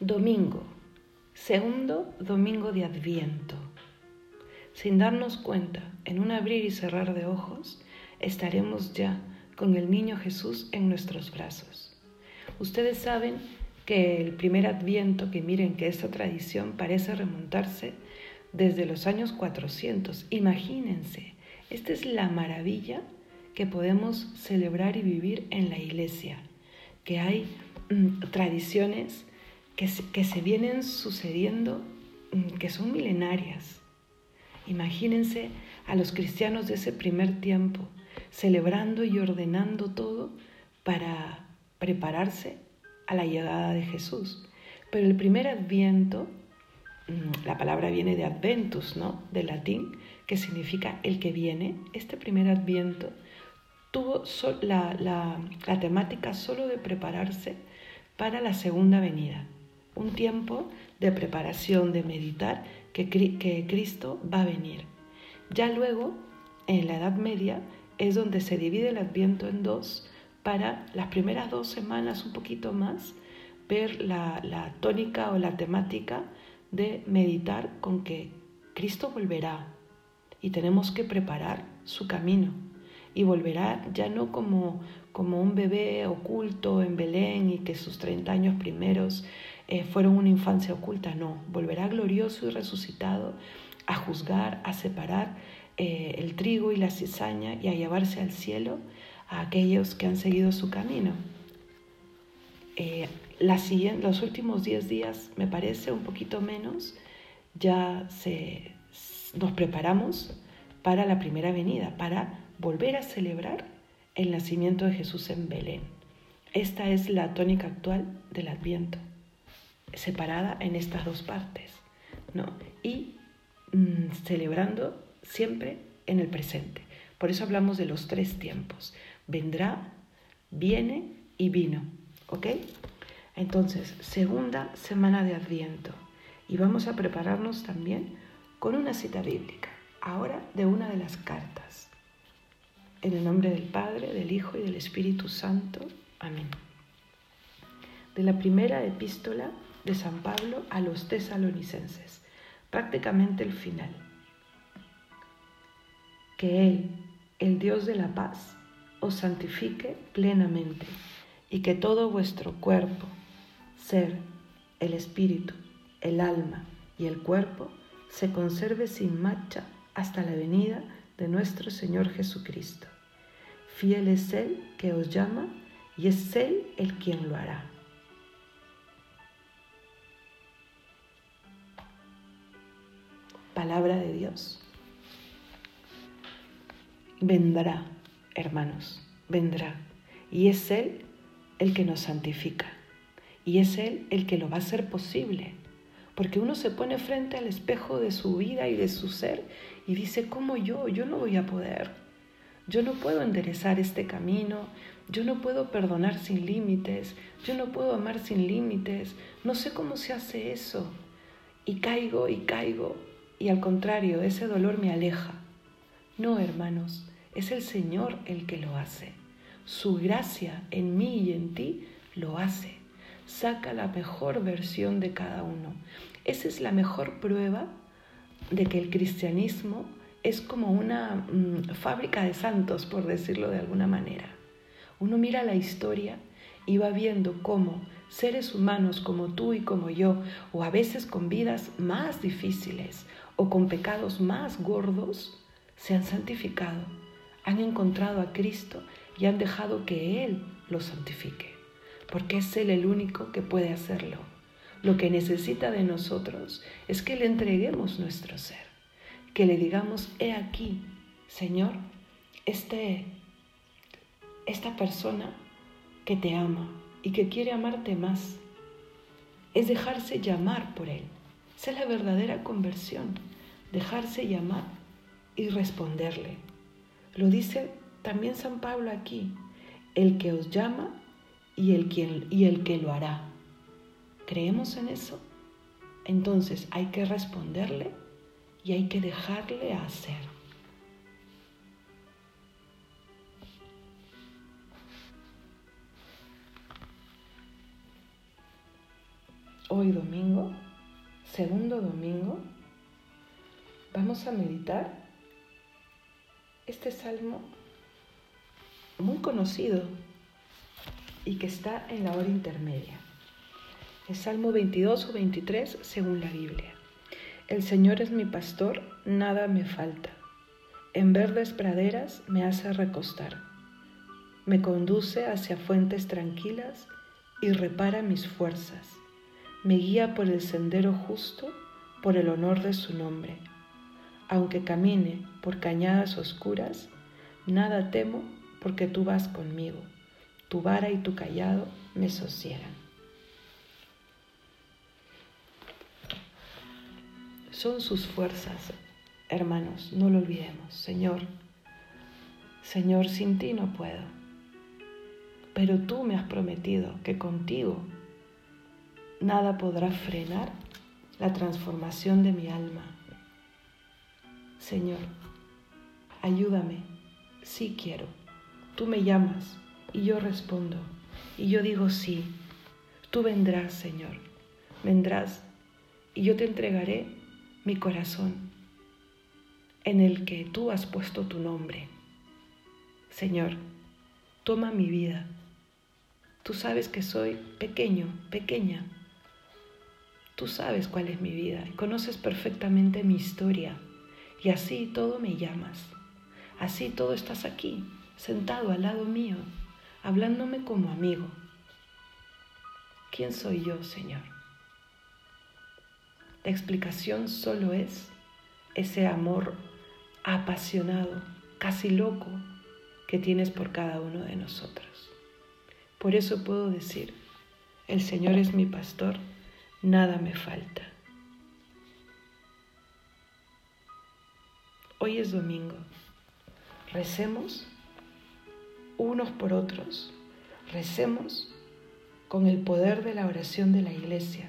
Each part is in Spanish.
Domingo, segundo domingo de Adviento. Sin darnos cuenta, en un abrir y cerrar de ojos, estaremos ya con el niño Jesús en nuestros brazos. Ustedes saben que el primer Adviento, que miren que esta tradición parece remontarse desde los años 400. Imagínense, esta es la maravilla que podemos celebrar y vivir en la iglesia, que hay mm, tradiciones que se, vienen sucediendo, mm, que son milenarias. Imagínense a los cristianos de ese primer tiempo celebrando y ordenando todo para prepararse a la llegada de Jesús. Pero el primer adviento, mm, la palabra viene de adventus, ¿no? De latín, que significa el que viene. Este primer adviento tuvo la, la temática solo de prepararse para la segunda venida un tiempo de preparación, de meditar que, que Cristo va a venir. Ya luego, en la Edad Media, es donde se divide el Adviento en dos para las primeras dos semanas, un poquito más, ver la, la tónica o la temática de meditar con que Cristo volverá y tenemos que preparar su camino y volverá ya no como, como un bebé oculto en Belén y que sus 30 años primeros eh, fueron una infancia oculta, no, volverá glorioso y resucitado a juzgar, a separar eh, el trigo y la cizaña y a llevarse al cielo a aquellos que han seguido su camino. Eh, los últimos 10 días, me parece un poquito menos, ya se, nos preparamos para la primera venida, para volver a celebrar el nacimiento de Jesús en Belén. Esta es la tónica actual del Adviento separada en estas dos partes, ¿no? Y mm, celebrando siempre en el presente. Por eso hablamos de los tres tiempos. Vendrá, viene y vino, ¿ok? Entonces, segunda semana de Adviento. Y vamos a prepararnos también con una cita bíblica, ahora de una de las cartas. En el nombre del Padre, del Hijo y del Espíritu Santo. Amén. De la primera epístola de San Pablo a los tesalonicenses, prácticamente el final. Que Él, el Dios de la paz, os santifique plenamente y que todo vuestro cuerpo, ser, el espíritu, el alma y el cuerpo se conserve sin marcha hasta la venida de nuestro Señor Jesucristo. Fiel es Él que os llama y es Él el quien lo hará. palabra de Dios. Vendrá, hermanos, vendrá. Y es Él el que nos santifica. Y es Él el que lo va a hacer posible. Porque uno se pone frente al espejo de su vida y de su ser y dice, ¿cómo yo? Yo no voy a poder. Yo no puedo enderezar este camino. Yo no puedo perdonar sin límites. Yo no puedo amar sin límites. No sé cómo se hace eso. Y caigo y caigo y al contrario, ese dolor me aleja. No, hermanos, es el Señor el que lo hace. Su gracia en mí y en ti lo hace. Saca la mejor versión de cada uno. Esa es la mejor prueba de que el cristianismo es como una mm, fábrica de santos, por decirlo de alguna manera. Uno mira la historia y va viendo cómo seres humanos como tú y como yo, o a veces con vidas más difíciles, o con pecados más gordos se han santificado, han encontrado a Cristo y han dejado que Él los santifique, porque es Él el único que puede hacerlo. Lo que necesita de nosotros es que le entreguemos nuestro ser, que le digamos, he aquí, Señor, este, esta persona que te ama y que quiere amarte más. Es dejarse llamar por Él esa es la verdadera conversión, dejarse llamar y responderle. Lo dice también San Pablo aquí, el que os llama y el, quien, y el que lo hará. ¿Creemos en eso? Entonces hay que responderle y hay que dejarle hacer. Hoy domingo, segundo domingo, vamos a meditar este salmo muy conocido y que está en la hora intermedia. El Salmo 22 o 23 según la Biblia. El Señor es mi pastor, nada me falta. En verdes praderas me hace recostar. Me conduce hacia fuentes tranquilas y repara mis fuerzas. Me guía por el sendero justo por el honor de su nombre. Aunque camine por cañadas oscuras, nada temo porque tú vas conmigo. Tu vara y tu callado me sosiegan. Son sus fuerzas, hermanos, no lo olvidemos. Señor, Señor, sin ti no puedo. Pero tú me has prometido que contigo nada podrá frenar la transformación de mi alma. Señor, ayúdame, sí quiero. Tú me llamas y yo respondo y yo digo sí. Tú vendrás, Señor, vendrás y yo te entregaré mi corazón en el que tú has puesto tu nombre. Señor, toma mi vida. Tú sabes que soy pequeño, pequeña. Tú sabes cuál es mi vida y conoces perfectamente mi historia. Y así todo me llamas. Así todo estás aquí, sentado al lado mío, hablándome como amigo. ¿Quién soy yo, Señor? La explicación solo es ese amor apasionado, casi loco, que tienes por cada uno de nosotros. Por eso puedo decir, el Señor es mi pastor, nada me falta. Hoy es domingo. Recemos unos por otros. Recemos con el poder de la oración de la iglesia.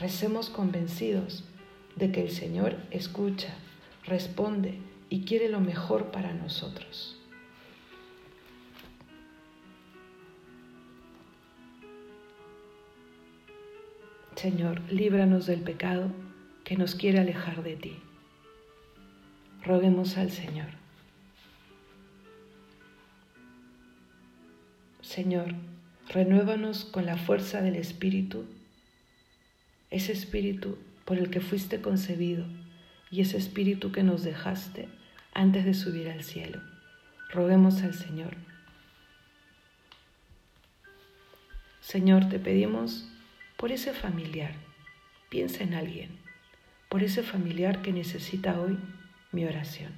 Recemos convencidos de que el Señor escucha, responde y quiere lo mejor para nosotros. Señor, líbranos del pecado que nos quiere alejar de ti. Roguemos al Señor. Señor, renuévanos con la fuerza del Espíritu, ese Espíritu por el que fuiste concebido y ese Espíritu que nos dejaste antes de subir al cielo. Roguemos al Señor. Señor, te pedimos por ese familiar, piensa en alguien, por ese familiar que necesita hoy mi oración.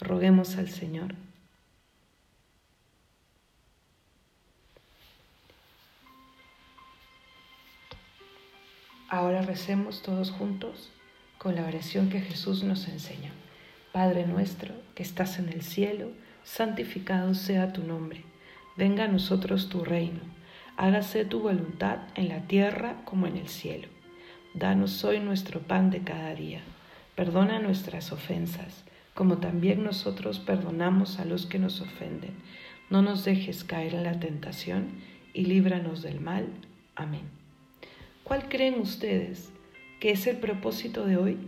Roguemos al Señor. Ahora recemos todos juntos con la oración que Jesús nos enseña. Padre nuestro que estás en el cielo, santificado sea tu nombre. Venga a nosotros tu reino hágase tu voluntad en la tierra como en el cielo. Danos hoy nuestro pan de cada día. Perdona nuestras ofensas, como también nosotros perdonamos a los que nos ofenden. No nos dejes caer en la tentación y líbranos del mal. Amén. ¿Cuál creen ustedes que es el propósito de hoy?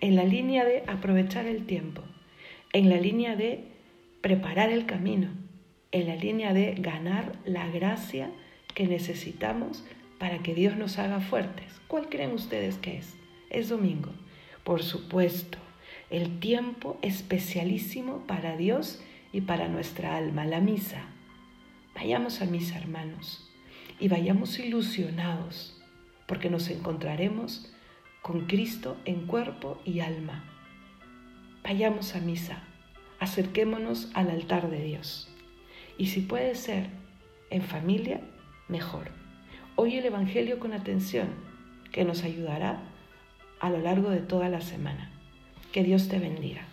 En la línea de aprovechar el tiempo, en la línea de preparar el camino, en la línea de ganar la gracia que necesitamos para que Dios nos haga fuertes. ¿Cuál creen ustedes que es? Es domingo. Por supuesto, el tiempo especialísimo para Dios y para nuestra alma, la misa. Vayamos a misa, hermanos, y vayamos ilusionados, porque nos encontraremos con Cristo en cuerpo y alma. Vayamos a misa, acerquémonos al altar de Dios. Y si puede ser en familia, mejor. Oye el Evangelio con atención, que nos ayudará a lo largo de toda la semana. Que Dios te bendiga.